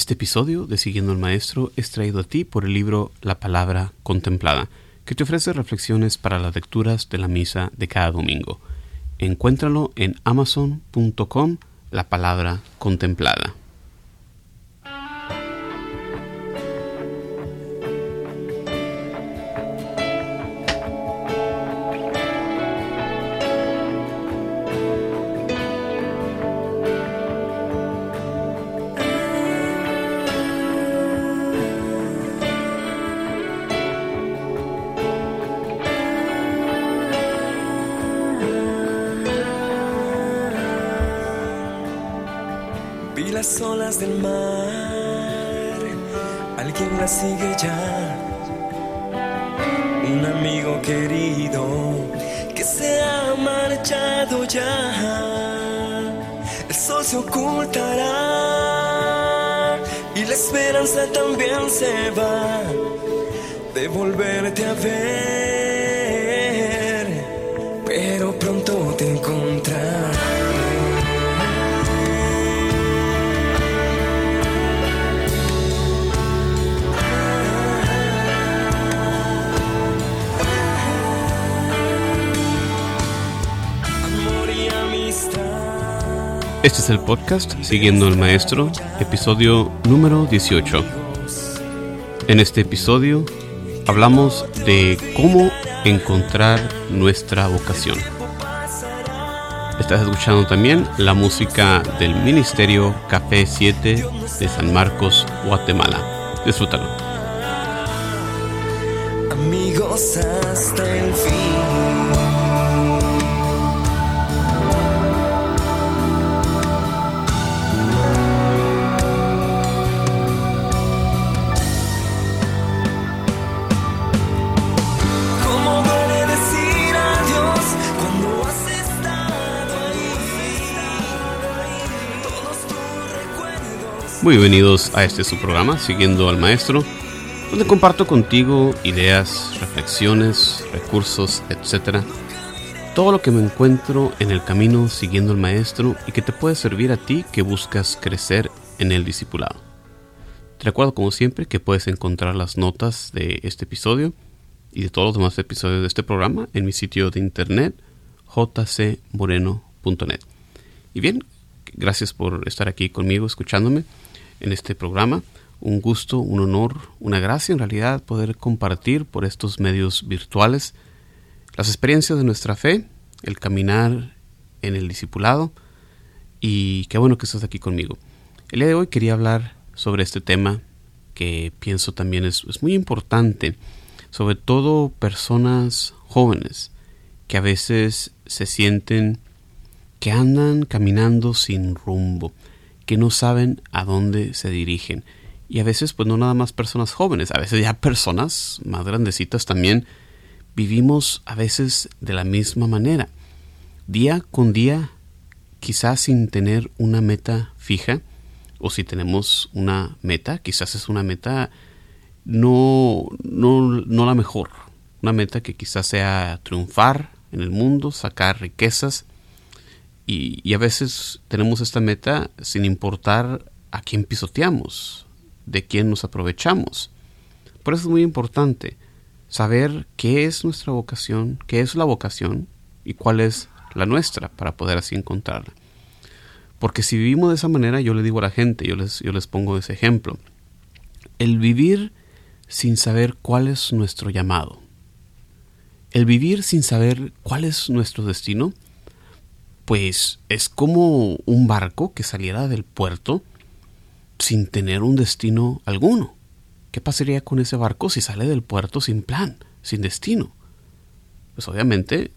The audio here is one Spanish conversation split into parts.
Este episodio de Siguiendo al Maestro es traído a ti por el libro La Palabra Contemplada, que te ofrece reflexiones para las lecturas de la misa de cada domingo. Encuéntralo en amazon.com, La Palabra Contemplada. El sol se ocultará y la esperanza también se va de volverte a ver, pero pronto Este es el podcast Siguiendo al Maestro, episodio número 18. En este episodio hablamos de cómo encontrar nuestra vocación. Estás escuchando también la música del Ministerio Café 7 de San Marcos, Guatemala. Disfrútalo. Amigos hasta el fin. Muy bienvenidos a este su programa, Siguiendo al Maestro, donde comparto contigo ideas, reflexiones, recursos, etc. Todo lo que me encuentro en el camino siguiendo al Maestro y que te puede servir a ti que buscas crecer en el discipulado. Te recuerdo como siempre que puedes encontrar las notas de este episodio y de todos los demás episodios de este programa en mi sitio de internet jcmoreno.net. Y bien, gracias por estar aquí conmigo escuchándome en este programa. Un gusto, un honor, una gracia en realidad poder compartir por estos medios virtuales las experiencias de nuestra fe, el caminar en el discipulado y qué bueno que estás aquí conmigo. El día de hoy quería hablar sobre este tema que pienso también es, es muy importante, sobre todo personas jóvenes que a veces se sienten que andan caminando sin rumbo, que no saben a dónde se dirigen. Y a veces, pues no nada más personas jóvenes, a veces ya personas más grandecitas también vivimos a veces de la misma manera. Día con día, quizás sin tener una meta fija, o si tenemos una meta, quizás es una meta no, no, no la mejor. Una meta que quizás sea triunfar en el mundo, sacar riquezas, y, a veces tenemos esta meta sin importar a quién pisoteamos, de quién nos aprovechamos. Por eso es muy importante saber qué es nuestra vocación, qué es la vocación y cuál es la nuestra para poder así encontrarla. Porque si vivimos de esa manera, yo le digo a la gente, yo les, yo les pongo ese ejemplo, el vivir sin saber cuál es nuestro llamado, el vivir sin saber cuál es nuestro destino, pues es como un barco que saliera del puerto sin tener un destino alguno. ¿Qué pasaría con ese barco si sale del puerto sin plan, sin destino? Pues obviamente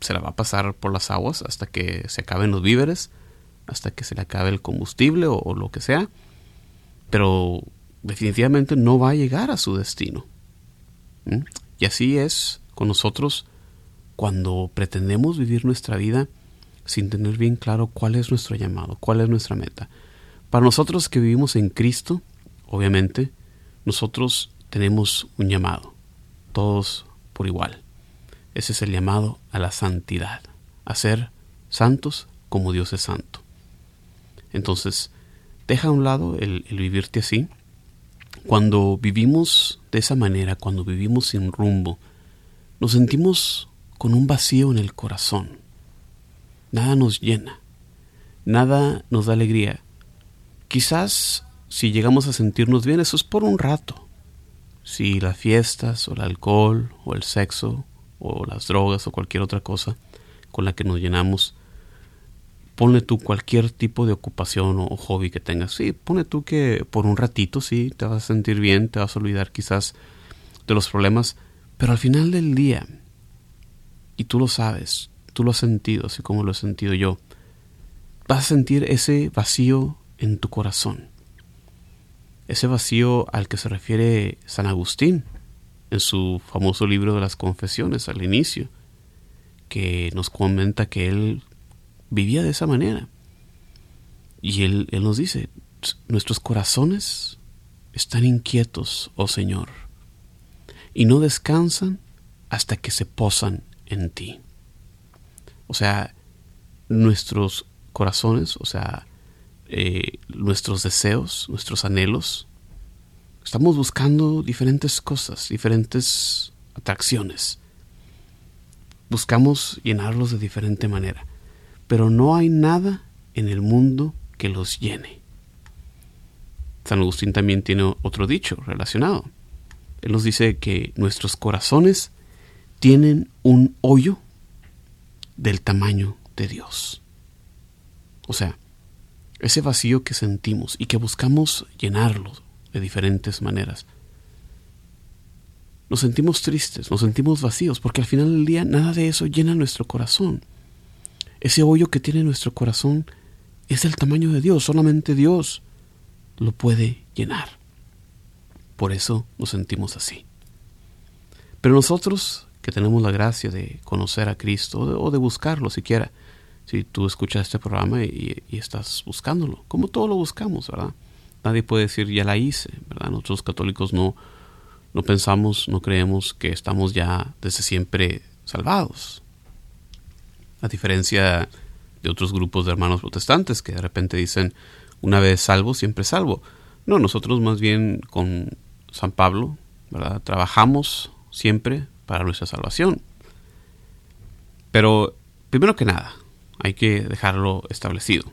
se la va a pasar por las aguas hasta que se acaben los víveres, hasta que se le acabe el combustible o, lo que sea, pero definitivamente no va a llegar a su destino. ¿Mm? Y así es con nosotros cuando pretendemos vivir nuestra vida sin tener bien claro cuál es nuestro llamado, cuál es nuestra meta. Para nosotros que vivimos en Cristo, obviamente, nosotros tenemos un llamado, todos por igual. Ese es el llamado a la santidad, a ser santos como Dios es santo. Entonces, deja a un lado el, el vivirte así. Cuando vivimos de esa manera, cuando vivimos sin rumbo, nos sentimos con un vacío en el corazón. Nada nos llena, nada nos da alegría. Quizás si llegamos a sentirnos bien, eso es por un rato. Si las fiestas o el alcohol o el sexo o las drogas o cualquier otra cosa con la que nos llenamos, ponle tú cualquier tipo de ocupación o hobby que tengas. Sí, ponle tú que por un ratito sí te vas a sentir bien, te vas a olvidar quizás de los problemas, pero al final del día, y tú lo sabes, tú lo has sentido, así como lo he sentido yo, vas a sentir ese vacío en tu corazón. Ese vacío al que se refiere San Agustín en su famoso libro de las confesiones al inicio, que nos comenta que él vivía de esa manera. Y él, él nos dice, nuestros corazones están inquietos, oh Señor, y no descansan hasta que se posan en ti. O sea, nuestros corazones, o sea, eh, nuestros deseos, nuestros anhelos, estamos buscando diferentes cosas, diferentes atracciones. Buscamos llenarlos de diferente manera pero no hay nada en el mundo que los llene. San Agustín también tiene otro dicho relacionado. Él nos dice que nuestros corazones tienen un hoyo del tamaño de Dios. O sea, ese vacío que sentimos y que buscamos llenarlo de diferentes maneras. Nos sentimos tristes, nos sentimos vacíos, porque al final del día nada de eso llena nuestro corazón. Ese hoyo que tiene nuestro corazón es el tamaño de Dios, solamente Dios lo puede llenar. Por eso nos sentimos así. Pero nosotros que tenemos la gracia de conocer a Cristo o de, buscarlo siquiera, si tú escuchas este programa y, estás buscándolo, como todos lo buscamos, ¿verdad? Nadie puede decir ya la hice, ¿verdad? Nosotros católicos no, no pensamos, no creemos que estamos ya desde siempre salvados a diferencia de otros grupos de hermanos protestantes que de repente dicen una vez salvo, siempre salvo. No, nosotros más bien con San Pablo, ¿verdad? Trabajamos siempre para nuestra salvación. Pero, primero que nada, hay que dejarlo establecido.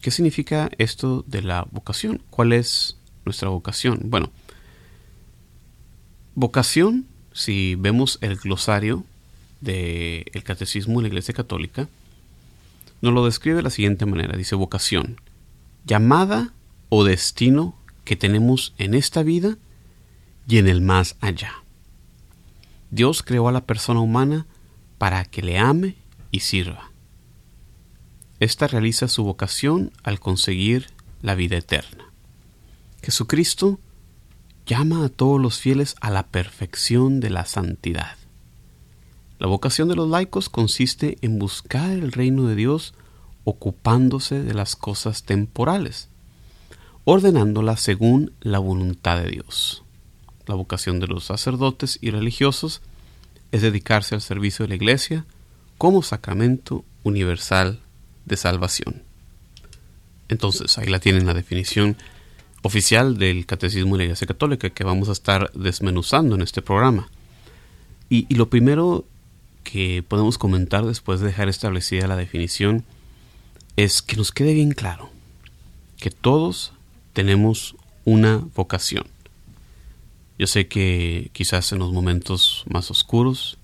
¿Qué significa esto de la vocación? ¿Cuál es nuestra vocación? Bueno, vocación, si vemos el glosario, del Catecismo de la Iglesia Católica, nos lo describe de la siguiente manera. Dice vocación, llamada o destino que tenemos en esta vida y en el más allá. Dios creó a la persona humana para que le ame y sirva. Esta realiza su vocación al conseguir la vida eterna. Jesucristo llama a todos los fieles a la perfección de la santidad. La vocación de los laicos consiste en buscar el reino de Dios ocupándose de las cosas temporales, ordenándolas según la voluntad de Dios. La vocación de los sacerdotes y religiosos es dedicarse al servicio de la Iglesia como sacramento universal de salvación. Entonces, ahí la tienen la definición oficial del Catecismo de la Iglesia Católica que vamos a estar desmenuzando en este programa. Y, y lo primero que podemos comentar después de dejar establecida la definición es que nos quede bien claro que todos tenemos una vocación. Yo sé que quizás en los momentos más oscuros,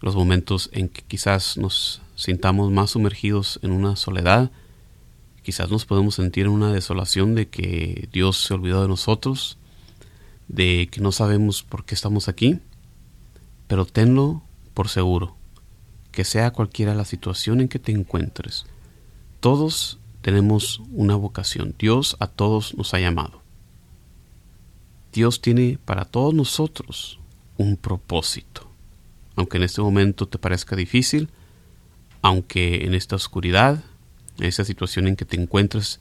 los momentos en que quizás nos sintamos más sumergidos en una soledad, quizás nos podemos sentir en una desolación de que Dios se olvidó de nosotros, de que no sabemos por qué estamos aquí, pero tenlo por seguro, que sea cualquiera la situación en que te encuentres, todos tenemos una vocación. Dios a todos nos ha llamado. Dios tiene para todos nosotros un propósito. Aunque en este momento te parezca difícil, aunque en esta oscuridad, en esta situación en que te encuentres,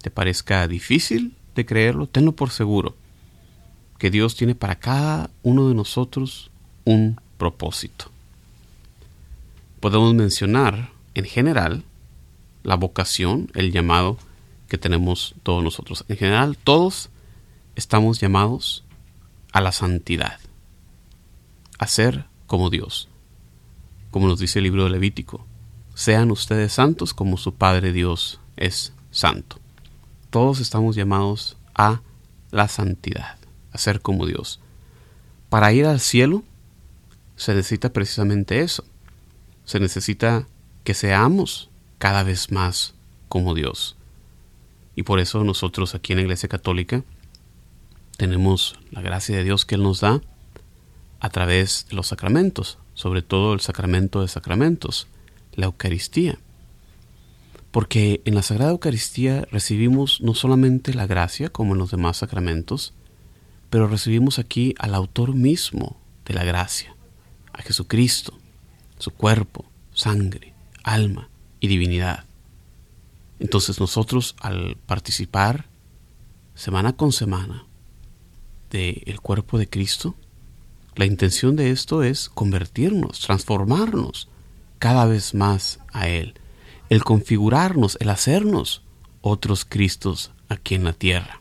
te parezca difícil de creerlo, tenlo por seguro, que Dios tiene para cada uno de nosotros un propósito podemos mencionar en general la vocación, el llamado que tenemos todos nosotros. En general, todos estamos llamados a la santidad, a ser como Dios, como nos dice el libro de Levítico. Sean ustedes santos como su Padre Dios es santo. Todos estamos llamados a la santidad, a ser como Dios. Para ir al cielo se necesita precisamente eso. Se necesita que seamos cada vez más como Dios. Y por eso nosotros aquí en la Iglesia Católica tenemos la gracia de Dios que Él nos da a través de los sacramentos, sobre todo el sacramento de sacramentos, la Eucaristía. Porque en la Sagrada Eucaristía recibimos no solamente la gracia, como en los demás sacramentos, pero recibimos aquí al autor mismo de la gracia, a Jesucristo, su cuerpo, sangre, alma y divinidad. Entonces nosotros al participar semana con semana del el cuerpo de Cristo, la intención de esto es convertirnos, transformarnos cada vez más a Él, el configurarnos, el hacernos otros Cristos aquí en la tierra.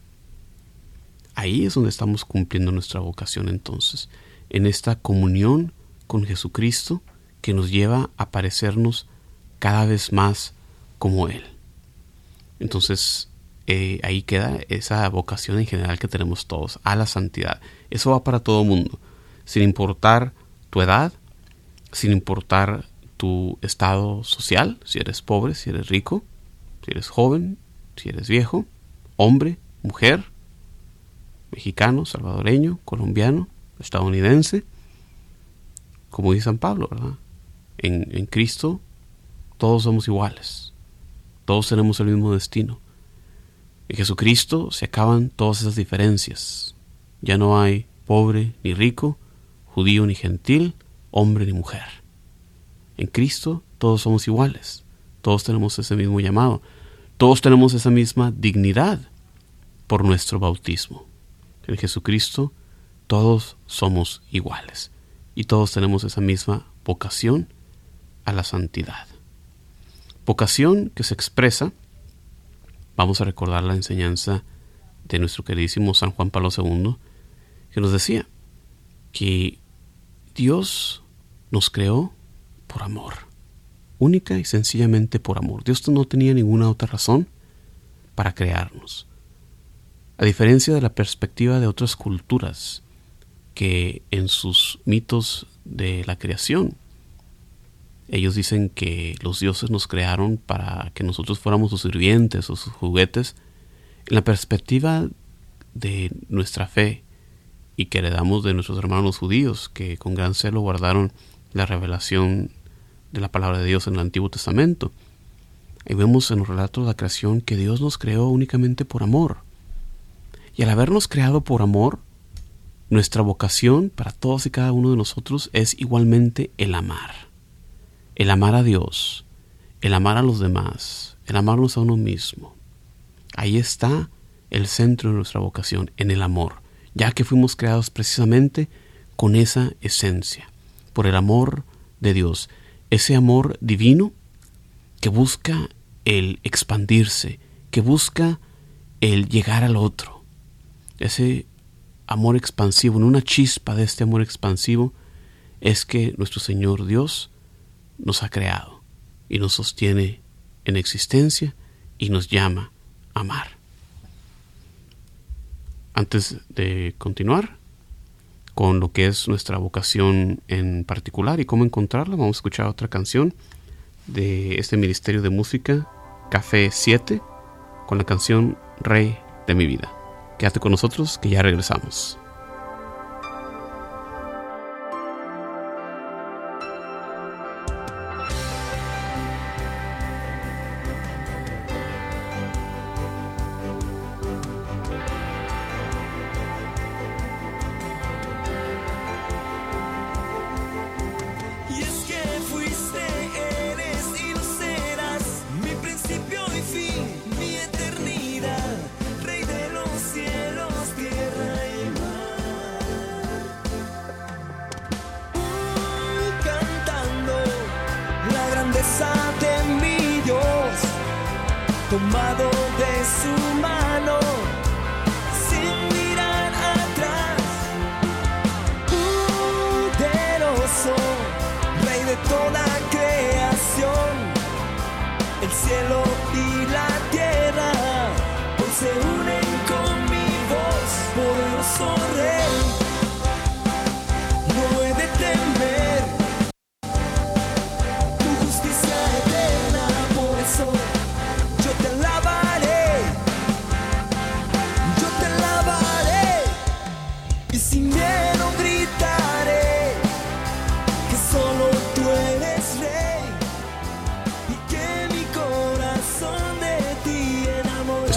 Ahí es donde estamos cumpliendo nuestra vocación entonces, en esta comunión con Jesucristo que nos lleva a parecernos cada vez más como Él. Entonces, eh, ahí queda esa vocación en general que tenemos todos, a la santidad. Eso va para todo mundo, sin importar tu edad, sin importar tu estado social, si eres pobre, si eres rico, si eres joven, si eres viejo, hombre, mujer, mexicano, salvadoreño, colombiano, estadounidense, como dice San Pablo, ¿verdad? En, en Cristo todos somos iguales. Todos tenemos el mismo destino. En Jesucristo se acaban todas esas diferencias. Ya no hay pobre ni rico, judío ni gentil, hombre ni mujer. En Cristo todos somos iguales. Todos tenemos ese mismo llamado. Todos tenemos esa misma dignidad por nuestro bautismo. En Jesucristo todos somos iguales y todos tenemos esa misma vocación a la santidad. Vocación que se expresa, vamos a recordar la enseñanza de nuestro queridísimo San Juan Pablo II, que nos decía que Dios nos creó por amor, única y sencillamente por amor. Dios no tenía ninguna otra razón para crearnos. A diferencia de la perspectiva de otras culturas que en sus mitos de la creación ellos dicen que los dioses nos crearon para que nosotros fuéramos sus sirvientes o sus juguetes. En la perspectiva de nuestra fe y que heredamos de nuestros hermanos judíos, que con gran celo guardaron la revelación de la palabra de Dios en el Antiguo Testamento. Ahí vemos en los relatos de la creación que Dios nos creó únicamente por amor. Y al habernos creado por amor, nuestra vocación para todos y cada uno de nosotros es igualmente el amar el amar a Dios, el amar a los demás, el amarnos a uno mismo. Ahí está el centro de nuestra vocación, en el amor, ya que fuimos creados precisamente con esa esencia, por el amor de Dios, ese amor divino que busca el expandirse, que busca el llegar al otro, ese amor expansivo, en una chispa de este amor expansivo, es que nuestro Señor Dios nos ha creado y nos sostiene en existencia y nos llama a amar. Antes de continuar con lo que es nuestra vocación en particular y cómo encontrarla, vamos a escuchar otra canción de este Ministerio de Música, Café 7, con la canción Rey de mi vida. Quédate con nosotros que ya regresamos.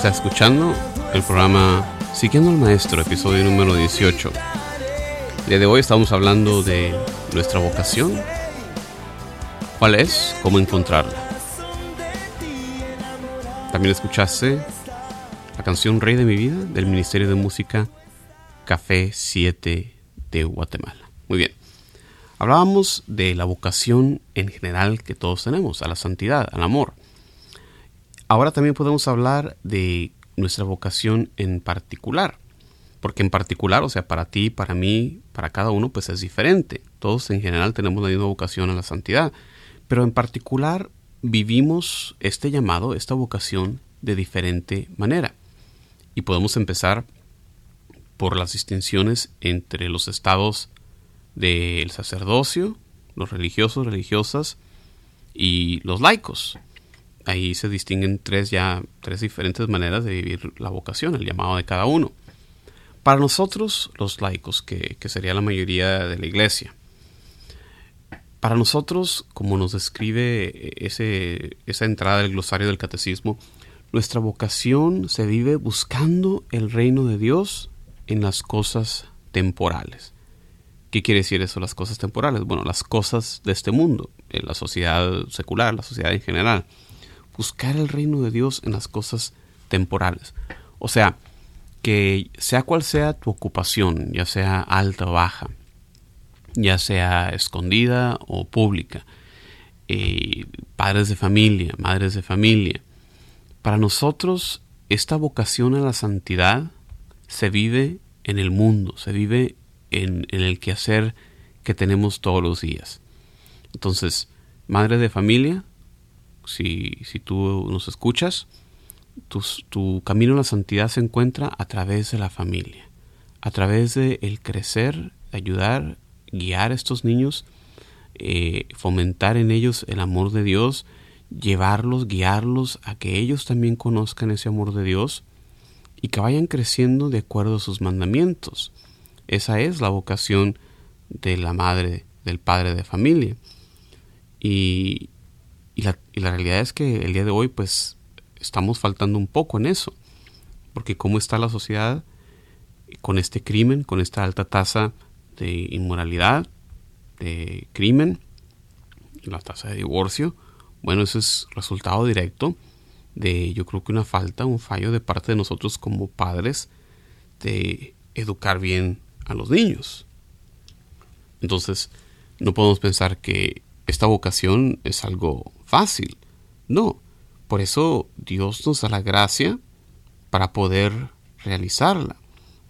Está escuchando el programa Siguiendo al Maestro, episodio número 18. El día de hoy estamos hablando de nuestra vocación. ¿Cuál es? ¿Cómo encontrarla? También escuchaste la canción Rey de mi vida del Ministerio de Música Café 7 de Guatemala. Muy bien. Hablábamos de la vocación en general que todos tenemos, a la santidad, al amor. Ahora también podemos hablar de nuestra vocación en particular. Porque en particular, o sea, para ti, para mí, para cada uno, pues es diferente. Todos en general tenemos la misma vocación a la santidad. Pero en particular vivimos este llamado, esta vocación de diferente manera. Y podemos empezar por las distinciones entre los estados del sacerdocio, los religiosos, religiosas y los laicos. Ahí se distinguen tres ya tres diferentes maneras de vivir la vocación, el llamado de cada uno. Para nosotros, los laicos, que, que sería la mayoría de la iglesia, para nosotros, como nos describe ese, esa entrada del glosario del catecismo, nuestra vocación se vive buscando el reino de Dios en las cosas temporales. ¿Qué quiere decir eso, las cosas temporales? Bueno, las cosas de este mundo, en la sociedad secular, la sociedad en general. Buscar el reino de Dios en las cosas temporales. O sea, que sea cual sea tu ocupación, ya sea alta o baja, ya sea escondida o pública, eh, padres de familia, madres de familia, para nosotros esta vocación a la santidad se vive en el mundo, se vive en, en el quehacer que tenemos todos los días. Entonces, madre de familia, si, si tú nos escuchas, tu, camino a la santidad se encuentra a través de la familia, a través de el crecer, ayudar, guiar a estos niños, eh, fomentar en ellos el amor de Dios, llevarlos, guiarlos a que ellos también conozcan ese amor de Dios y que vayan creciendo de acuerdo a sus mandamientos. Esa es la vocación de la madre, del padre de familia. Y, y, la, y, la, realidad es que el día de hoy pues estamos faltando un poco en eso. Porque cómo está la sociedad con este crimen, con esta alta tasa de inmoralidad, de crimen, la tasa de divorcio, bueno, ese es resultado directo de yo creo que una falta, un fallo de parte de nosotros como padres de educar bien a los niños. Entonces, no podemos pensar que esta vocación es algo fácil. No, por eso Dios nos da la gracia para poder realizarla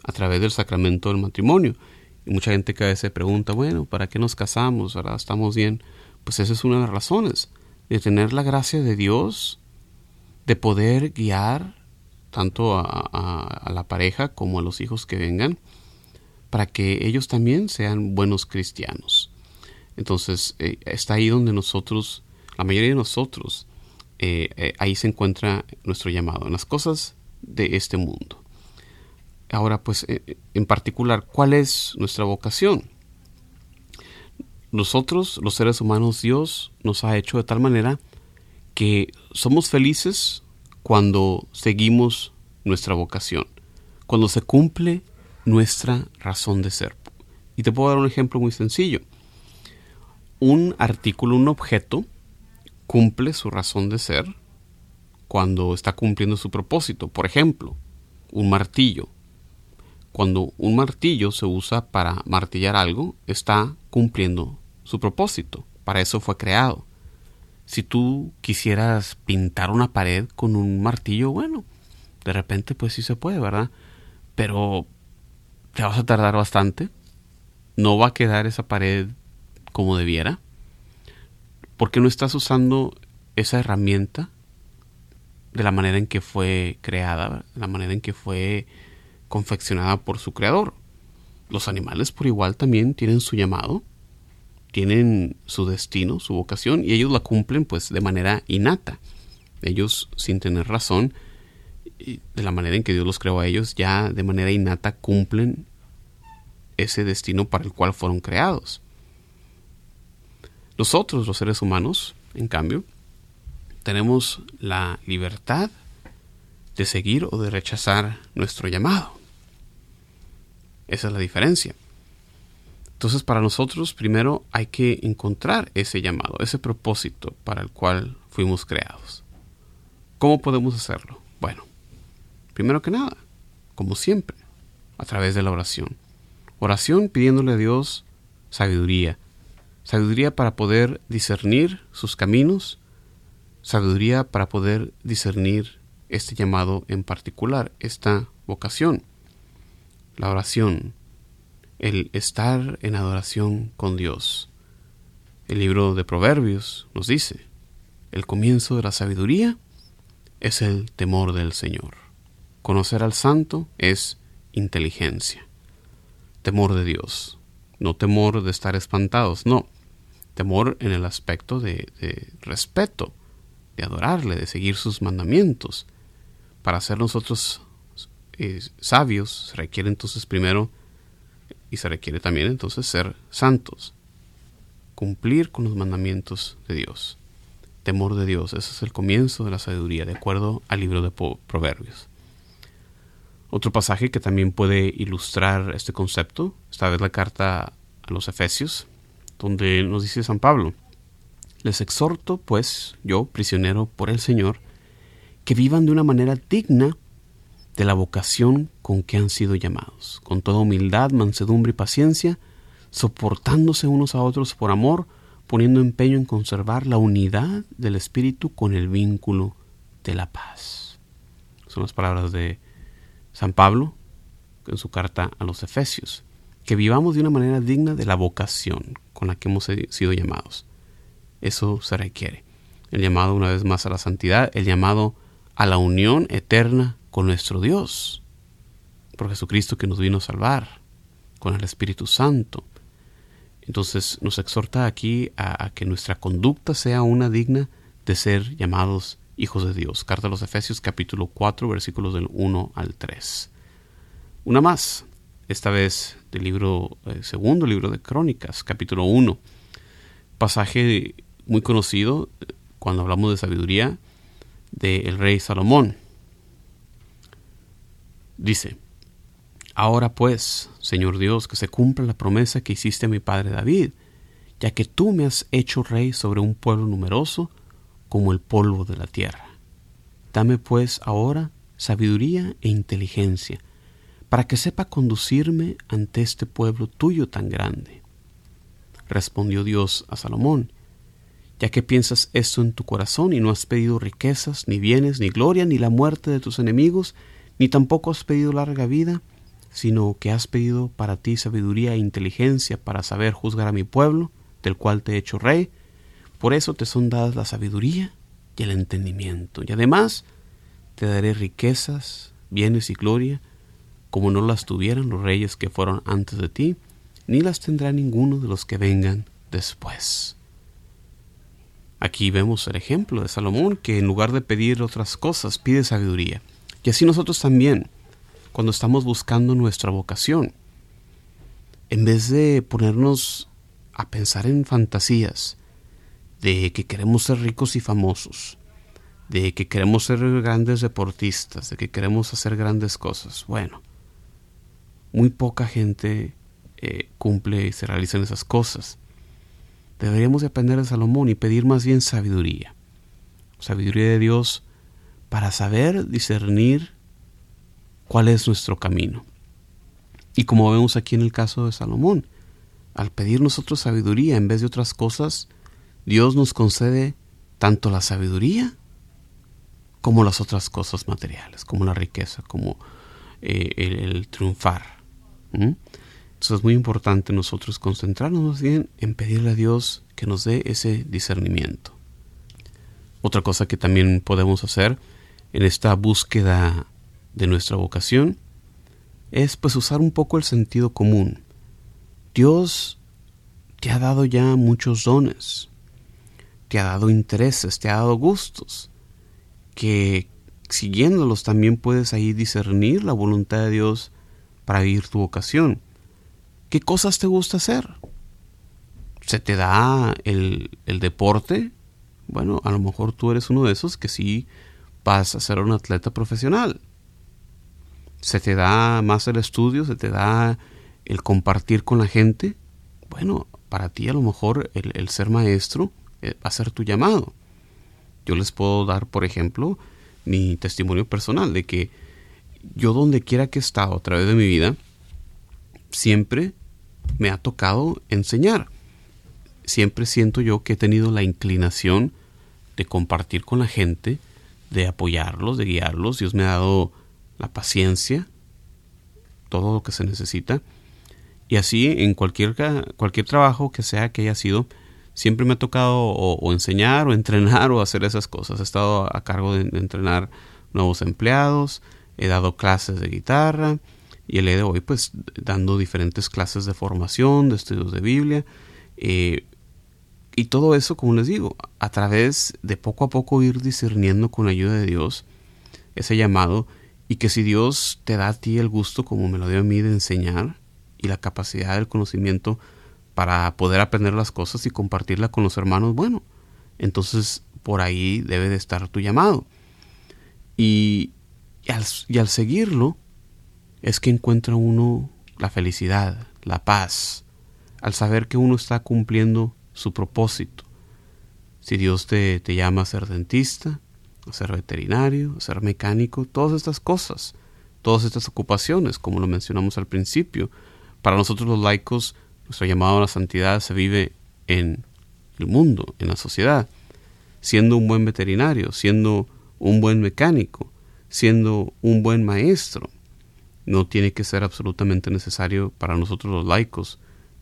a través del sacramento del matrimonio. Y mucha gente que a veces se pregunta, bueno, ¿para qué nos casamos? ¿Verdad? ¿Estamos bien? Pues esa es una de las razones, de tener la gracia de Dios, de poder guiar tanto a, la pareja como a los hijos que vengan, para que ellos también sean buenos cristianos. Entonces, eh, está ahí donde nosotros, la mayoría de nosotros, eh, eh, ahí se encuentra nuestro llamado, en las cosas de este mundo. Ahora, pues, eh, en particular, ¿cuál es nuestra vocación? Nosotros, los seres humanos, Dios nos ha hecho de tal manera que somos felices cuando seguimos nuestra vocación, cuando se cumple nuestra razón de ser. Y te puedo dar un ejemplo muy sencillo. Un artículo, un objeto, cumple su razón de ser cuando está cumpliendo su propósito. Por ejemplo, un martillo. Cuando un martillo se usa para martillar algo, está cumpliendo su propósito. Para eso fue creado. Si tú quisieras pintar una pared con un martillo, bueno, De repente, pues sí se puede, ¿verdad? Pero te vas a tardar bastante. No va a quedar esa pared como debiera. Porque no estás usando esa herramienta de la manera en que fue creada, de la manera en que fue confeccionada por su creador. Los animales por igual también tienen su llamado, tienen su destino, su vocación, y ellos la cumplen pues de manera innata. Ellos sin tener razón, de la manera en que Dios los creó a ellos, ya de manera innata cumplen ese destino para el cual fueron creados. Nosotros, los seres humanos, en cambio, tenemos la libertad de seguir o de rechazar nuestro llamado. Esa es la diferencia. Entonces para nosotros primero hay que encontrar ese llamado, ese propósito para el cual fuimos creados. ¿Cómo podemos hacerlo? Bueno, primero que nada, como siempre, a través de la oración. Oración pidiéndole a Dios sabiduría. Sabiduría para poder discernir sus caminos sabiduría para poder discernir este llamado en particular, esta vocación, la oración, el estar en adoración con Dios. El libro de Proverbios nos dice, el comienzo de la sabiduría es el temor del Señor. Conocer al santo es inteligencia. Temor de Dios. No temor de estar espantados, no. Temor en el aspecto de, respeto, de adorarle, de seguir sus mandamientos. Para ser nosotros eh, sabios se requiere entonces primero y se requiere también entonces ser santos, cumplir con los mandamientos de Dios. Temor de Dios, ese es el comienzo de la sabiduría, de acuerdo al libro de Proverbios. Otro pasaje que también puede ilustrar este concepto, esta vez la carta a los Efesios, donde nos dice San Pablo, les exhorto, pues, yo, prisionero por el Señor, que vivan de una manera digna de la vocación con que han sido llamados, con toda humildad, mansedumbre y paciencia, soportándose unos a otros por amor, poniendo empeño en conservar la unidad del Espíritu con el vínculo de la paz. Son las palabras de San Pablo en su carta a los Efesios, que vivamos de una manera digna de la vocación con la que hemos sido llamados eso se requiere. El llamado una vez más a la santidad, el llamado a la unión eterna con nuestro Dios, por Jesucristo que nos vino a salvar, con el Espíritu Santo. Entonces nos exhorta aquí a, que nuestra conducta sea una digna de ser llamados hijos de Dios. Carta a los Efesios capítulo 4 versículos del 1 al 3. Una más, esta vez del libro, eh, segundo libro de Crónicas, capítulo 1, pasaje muy conocido cuando hablamos de sabiduría del rey Salomón. Dice, Ahora pues, Señor Dios, que se cumpla la promesa que hiciste a mi padre David, ya que tú me has hecho rey sobre un pueblo numeroso como el polvo de la tierra. Dame pues ahora sabiduría e inteligencia, para que sepa conducirme ante este pueblo tuyo tan grande. Respondió Dios a Salomón, ya que piensas esto en tu corazón y no has pedido riquezas, ni bienes, ni gloria, ni la muerte de tus enemigos, ni tampoco has pedido larga vida, sino que has pedido para ti sabiduría e inteligencia para saber juzgar a mi pueblo, del cual te he hecho rey. Por eso te son dadas la sabiduría y el entendimiento. Y además te daré riquezas, bienes y gloria, como no las tuvieran los reyes que fueron antes de ti, ni las tendrá ninguno de los que vengan después. Aquí vemos el ejemplo de Salomón, que en lugar de pedir otras cosas, pide sabiduría. Y así nosotros también, cuando estamos buscando nuestra vocación, en vez de ponernos a pensar en fantasías, de que queremos ser ricos y famosos, de que queremos ser grandes deportistas, de que queremos hacer grandes cosas, bueno, muy poca gente eh, cumple y se realizan esas cosas. Deberíamos de aprender de Salomón y pedir más bien sabiduría. Sabiduría de Dios para saber discernir cuál es nuestro camino. Y como vemos aquí en el caso de Salomón, al pedir nosotros sabiduría en vez de otras cosas, Dios nos concede tanto la sabiduría como las otras cosas materiales, como la riqueza, como eh, el, triunfar. Entonces es muy importante nosotros concentrarnos bien en pedirle a Dios que nos dé ese discernimiento. Otra cosa que también podemos hacer en esta búsqueda de nuestra vocación es pues usar un poco el sentido común. Dios te ha dado ya muchos dones, te ha dado intereses, te ha dado gustos, que siguiéndolos también puedes ahí discernir la voluntad de Dios para vivir tu vocación. ¿Qué cosas te gusta hacer? ¿Se te da el, el deporte? Bueno, a lo mejor tú eres uno de esos que sí vas a ser un atleta profesional. ¿Se te da más el estudio? ¿Se te da el compartir con la gente? Bueno, para ti a lo mejor el, ser maestro va a ser tu llamado. Yo les puedo dar, por ejemplo, mi testimonio personal de que yo donde quiera que he estado a través de mi vida, siempre me ha tocado enseñar. Siempre siento yo que he tenido la inclinación de compartir con la gente, de apoyarlos, de guiarlos. Dios me ha dado la paciencia, todo lo que se necesita. Y así en cualquier, cualquier trabajo que sea que haya sido, siempre me ha tocado o, enseñar o entrenar o hacer esas cosas. He estado a cargo de, entrenar nuevos empleados, he dado clases de guitarra y el día de hoy pues dando diferentes clases de formación, de estudios de Biblia. Eh, y todo eso, como les digo, a través de poco a poco ir discerniendo con la ayuda de Dios ese llamado y que si Dios te da a ti el gusto, como me lo dio a mí, de enseñar y la capacidad del conocimiento para poder aprender las cosas y compartirla con los hermanos, bueno, entonces por ahí debe de estar tu llamado. Y, al, y al seguirlo es que encuentra uno la felicidad, la paz, al saber que uno está cumpliendo su propósito. Si Dios te, te llama a ser dentista, a ser veterinario, a ser mecánico, todas estas cosas, todas estas ocupaciones, como lo mencionamos al principio, para nosotros los laicos nuestro llamado a la santidad se vive en el mundo, en la sociedad, siendo un buen veterinario, siendo un buen mecánico, siendo un buen maestro. No tiene que ser absolutamente necesario para nosotros los laicos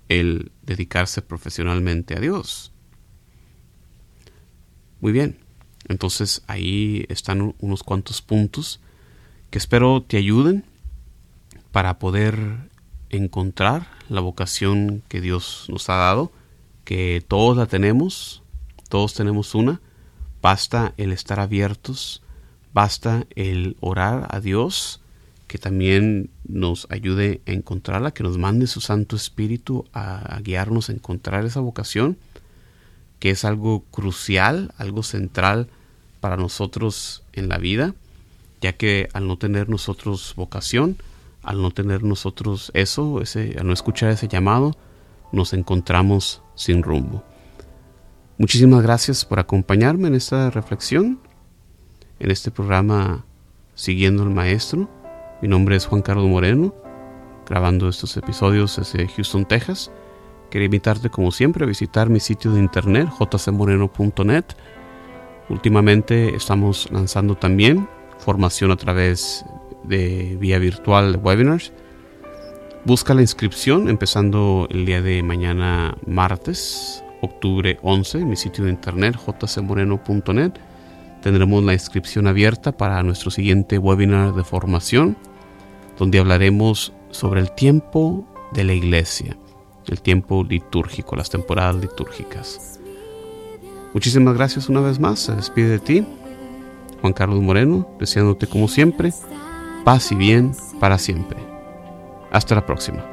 el dedicarse profesionalmente a Dios. Muy bien, entonces ahí están unos cuantos puntos que espero te ayuden para poder encontrar la vocación que Dios nos ha dado, que todos la tenemos, todos tenemos una, basta el estar abiertos, basta el orar a Dios, que también nos ayude a encontrarla, que nos mande su Santo Espíritu a, guiarnos a encontrar esa vocación, que es algo crucial, algo central para nosotros en la vida, ya que al no tener nosotros vocación, al no tener nosotros eso, ese, al no escuchar ese llamado, nos encontramos sin rumbo. Muchísimas gracias por acompañarme en esta reflexión, en este programa Siguiendo al Maestro. Mi nombre es Juan Carlos Moreno, grabando estos episodios desde Houston, Texas. Quería invitarte, como siempre, a visitar mi sitio de internet, jcmoreno.net. Últimamente estamos lanzando también formación a través de vía virtual webinars. Busca la inscripción empezando el día de mañana martes, octubre 11, en mi sitio de internet jcmoreno.net. Tendremos la inscripción abierta para nuestro siguiente webinar de formación, donde hablaremos sobre el tiempo de la iglesia, el tiempo litúrgico, las temporadas litúrgicas. Muchísimas gracias una vez más, se despide de ti, Juan Carlos Moreno, deseándote como siempre paz y bien para siempre. Hasta la próxima.